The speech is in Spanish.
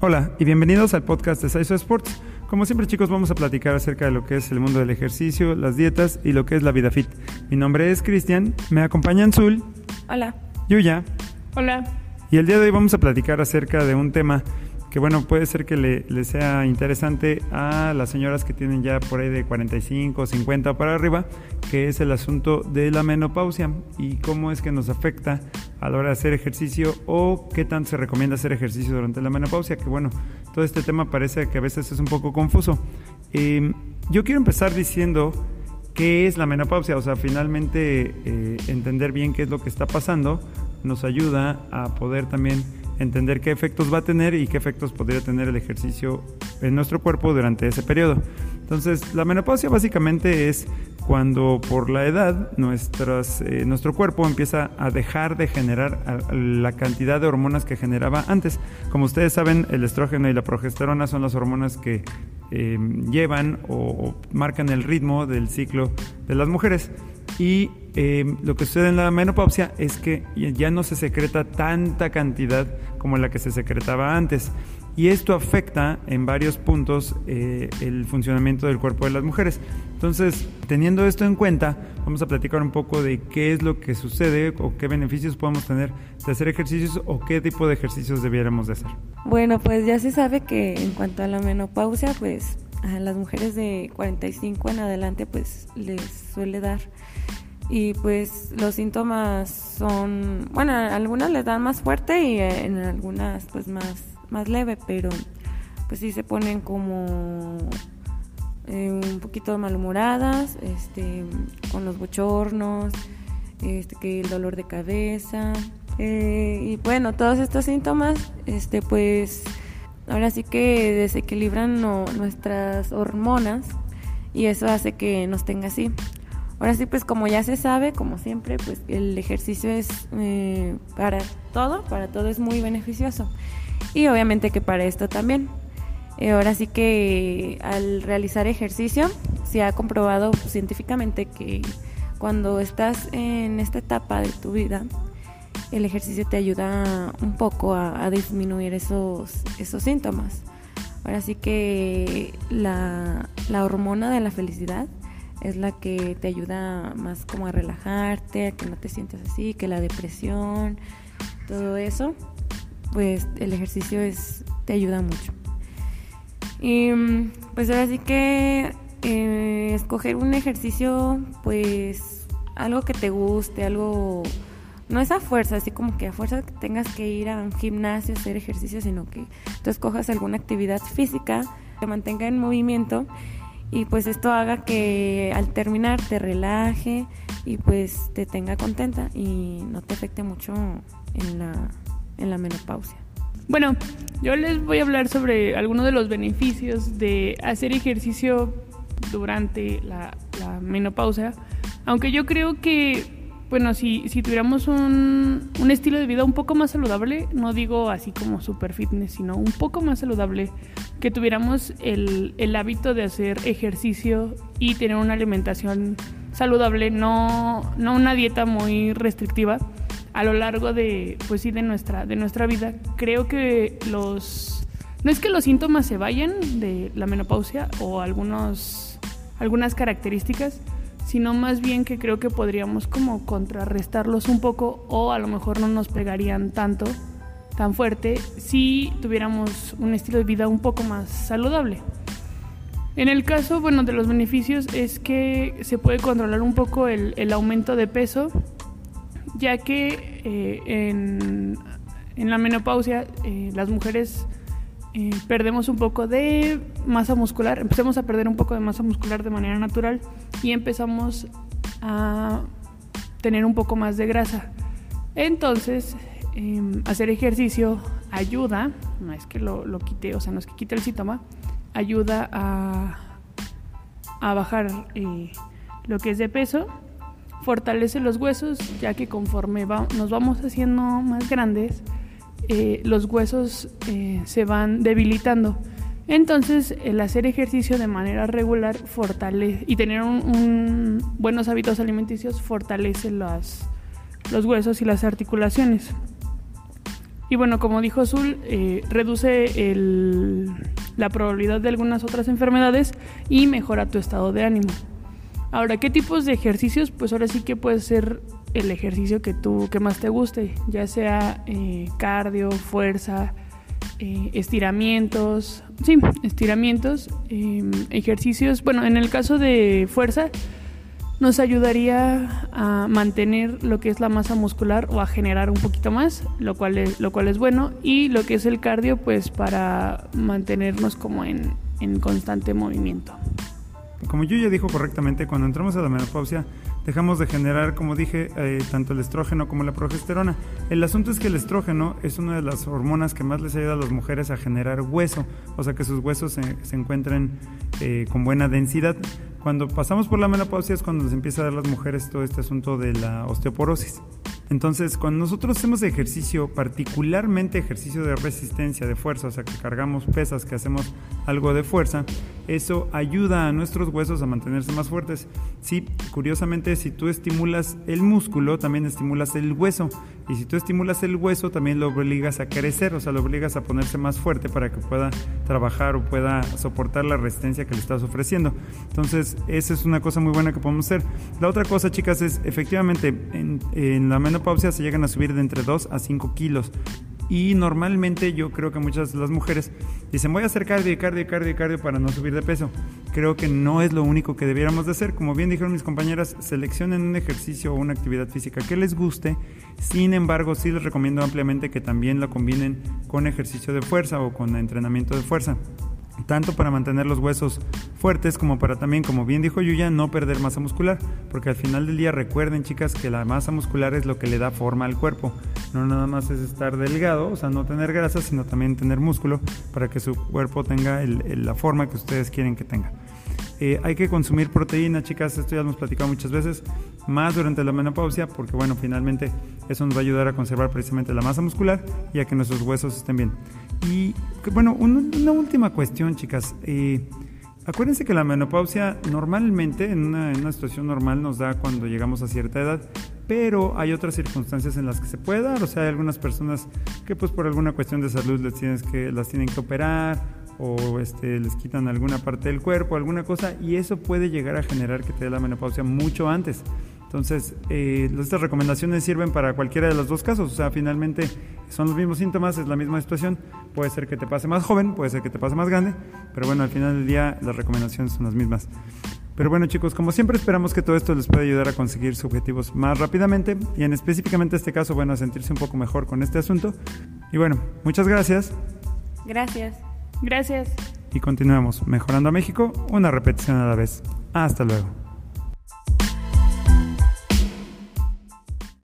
Hola y bienvenidos al podcast de Saiso Sports. Como siempre chicos vamos a platicar acerca de lo que es el mundo del ejercicio, las dietas y lo que es la vida fit. Mi nombre es Cristian, me acompañan Zul. Hola. Yuya. Hola. Y el día de hoy vamos a platicar acerca de un tema que bueno, puede ser que le, sea interesante a las señoras que tienen ya por ahí de 45, 50 para arriba, que es el asunto de la menopausia y cómo es que nos afecta a la hora de hacer ejercicio o qué tanto se recomienda hacer ejercicio durante la menopausia, que bueno, todo este tema parece que a veces es un poco confuso. Em, yo quiero empezar diciendo qué es la menopausia, o sea, finalmente eh, entender bien qué es lo que está pasando nos ayuda a poder también entender qué efectos va a tener y qué efectos podría tener el ejercicio en nuestro cuerpo durante ese periodo. Entonces, la menopausia básicamente es cuando por la edad nuestras, eh, nuestro cuerpo empieza a dejar de generar la cantidad de hormonas que generaba antes. Como ustedes saben, el estrógeno y la progesterona son las hormonas que eh, llevan o marcan el ritmo del ciclo de las mujeres. Y eh, lo que sucede en la menopausia es que ya no se secreta tanta cantidad como la que se secretaba antes. Y esto afecta en varios puntos eh, el funcionamiento del cuerpo de las mujeres. Entonces, teniendo esto en cuenta, vamos a platicar un poco de qué es lo que sucede o qué beneficios podemos tener de hacer ejercicios o qué tipo de ejercicios debiéramos de hacer. Bueno, pues ya se sabe que en cuanto a la menopausia, pues a las mujeres de 45 en adelante, pues les suele dar y pues los síntomas son, bueno, algunas les dan más fuerte y en algunas pues más, más leve, pero pues sí se ponen como eh, un poquito malhumoradas, este, con los bochornos, este, que el dolor de cabeza, eh, y bueno, todos estos síntomas, este, pues ahora sí que desequilibran nuestras hormonas y eso hace que nos tenga así. Ahora sí, pues como ya se sabe, como siempre, pues el ejercicio es eh, para todo, para todo es muy beneficioso. Y obviamente que para esto también. Eh, ahora sí que al realizar ejercicio se ha comprobado científicamente que cuando estás en esta etapa de tu vida, el ejercicio te ayuda un poco a, disminuir esos, esos síntomas. Ahora sí que la, la hormona de la felicidad es la que te ayuda más como a relajarte, a que no te sientas así, que la depresión, todo eso, pues el ejercicio es, te ayuda mucho. Y pues ahora sí que eh, escoger un ejercicio, pues algo que te guste, algo, no es a fuerza, así como que a fuerza que tengas que ir a un gimnasio a hacer ejercicio, sino que tú escojas alguna actividad física, te mantenga en movimiento y pues esto haga que al terminar te relaje y pues te tenga contenta y no te afecte mucho en la, en la menopausia. Bueno, yo les voy a hablar sobre algunos de los beneficios de hacer ejercicio durante la, menopausia, aunque yo creo que bueno, si, si tuviéramos un, un, estilo de vida un poco más saludable, no digo así como super fitness, sino un poco más saludable, que tuviéramos el, el hábito de hacer ejercicio y tener una alimentación saludable, no, no una dieta muy restrictiva a lo largo de, pues sí, de nuestra, de nuestra vida. Creo que los... No es que los síntomas se vayan de la menopausia o algunos, algunas características, sino más bien que creo que podríamos como contrarrestarlos un poco o a lo mejor no nos pegarían tanto, tan fuerte, si tuviéramos un estilo de vida un poco más saludable. En el caso, bueno, de los beneficios es que se puede controlar un poco el, aumento de peso, ya que eh, en, la menopausia eh, las mujeres eh, perdemos un poco de masa muscular, empezamos a perder un poco de masa muscular de manera natural y empezamos a tener un poco más de grasa. Entonces, em, hacer ejercicio ayuda, no es que lo, quite, o sea, no es que quite el síntoma, ayuda a, a bajar lo que es de peso, fortalece los huesos, ya que conforme nos vamos haciendo más grandes, eh, los huesos eh, se van debilitando. Entonces, el hacer ejercicio de manera regular fortalece y tener buenos hábitos alimenticios fortalece los huesos y las articulaciones. Y bueno, como dijo Azul, eh, reduce la probabilidad de algunas otras enfermedades y mejora tu estado de ánimo. Ahora, ¿qué tipos de ejercicios? Pues ahora sí que puede ser el ejercicio que tú que más te guste, ya sea eh, cardio, fuerza, eh, estiramientos, sí, estiramientos, em, ejercicios. Bueno, en el caso de fuerza, nos ayudaría a mantener lo que es la masa muscular o a generar un poquito más, lo cual es, lo cual es bueno, y lo que es el cardio, pues para mantenernos como en, en constante movimiento. Como yo ya dijo correctamente, cuando entramos a la menopausia dejamos de generar, como dije, eh, tanto el estrógeno como la progesterona. El asunto es que el estrógeno es una de las hormonas que más les ayuda a las mujeres a generar hueso, o sea que sus huesos se, encuentren eh, con buena densidad. Cuando pasamos por la menopausia es cuando nos empieza a dar a las mujeres todo este asunto de la osteoporosis. Entonces, cuando nosotros hacemos ejercicio, particularmente ejercicio de resistencia, de fuerza, o sea, que cargamos pesas, que hacemos algo de fuerza, eso ayuda a nuestros huesos a mantenerse más fuertes. Sí, curiosamente, si tú estimulas el músculo, también estimulas el hueso. Y si tú estimulas el hueso, también lo obligas a crecer, o sea, lo obligas a ponerse más fuerte para que pueda trabajar o pueda soportar la resistencia que le estás ofreciendo. Entonces, esa es una cosa muy buena que podemos hacer. La otra cosa, chicas, es efectivamente en, en la menopausia se llegan a subir de entre 2 a 5 kilos. Y normalmente yo creo que muchas de las mujeres dicen voy a hacer cardio, cardio, cardio, cardio para no subir de peso. Creo que no es lo único que debiéramos de hacer. Como bien dijeron mis compañeras, seleccionen un ejercicio o una actividad física que les guste. Sin embargo, sí les recomiendo ampliamente que también lo combinen con ejercicio de fuerza o con entrenamiento de fuerza tanto para mantener los huesos fuertes como para también, como bien dijo Yuya, no perder masa muscular, porque al final del día recuerden chicas que la masa muscular es lo que le da forma al cuerpo, no nada más es estar delgado, o sea, no tener grasa, sino también tener músculo para que su cuerpo tenga la forma que ustedes quieren que tenga. Eh, hay que consumir proteína, chicas, esto ya lo hemos platicado muchas veces, más durante la menopausia, porque bueno, finalmente eso nos va a ayudar a conservar precisamente la masa muscular y a que nuestros huesos estén bien. Y bueno, una última cuestión, chicas. Eh, acuérdense que la menopausia normalmente, en una, en una, situación normal, nos da cuando llegamos a cierta edad, pero hay otras circunstancias en las que se puede dar. O sea, hay algunas personas que pues por alguna cuestión de salud les tienes que, las tienen que operar o este, les quitan alguna parte del cuerpo, alguna cosa, y eso puede llegar a generar que te dé la menopausia mucho antes. Entonces, eh, estas recomendaciones sirven para cualquiera de los dos casos, o sea, finalmente son los mismos síntomas, es la misma situación, puede ser que te pase más joven, puede ser que te pase más grande, pero bueno, al final del día las recomendaciones son las mismas. Pero bueno chicos, como siempre esperamos que todo esto les pueda ayudar a conseguir sus objetivos más rápidamente y en específicamente este caso, bueno, a sentirse un poco mejor con este asunto. Y bueno, muchas gracias. Gracias. Gracias. Y continuamos mejorando a México, una repetición a la vez. Hasta luego.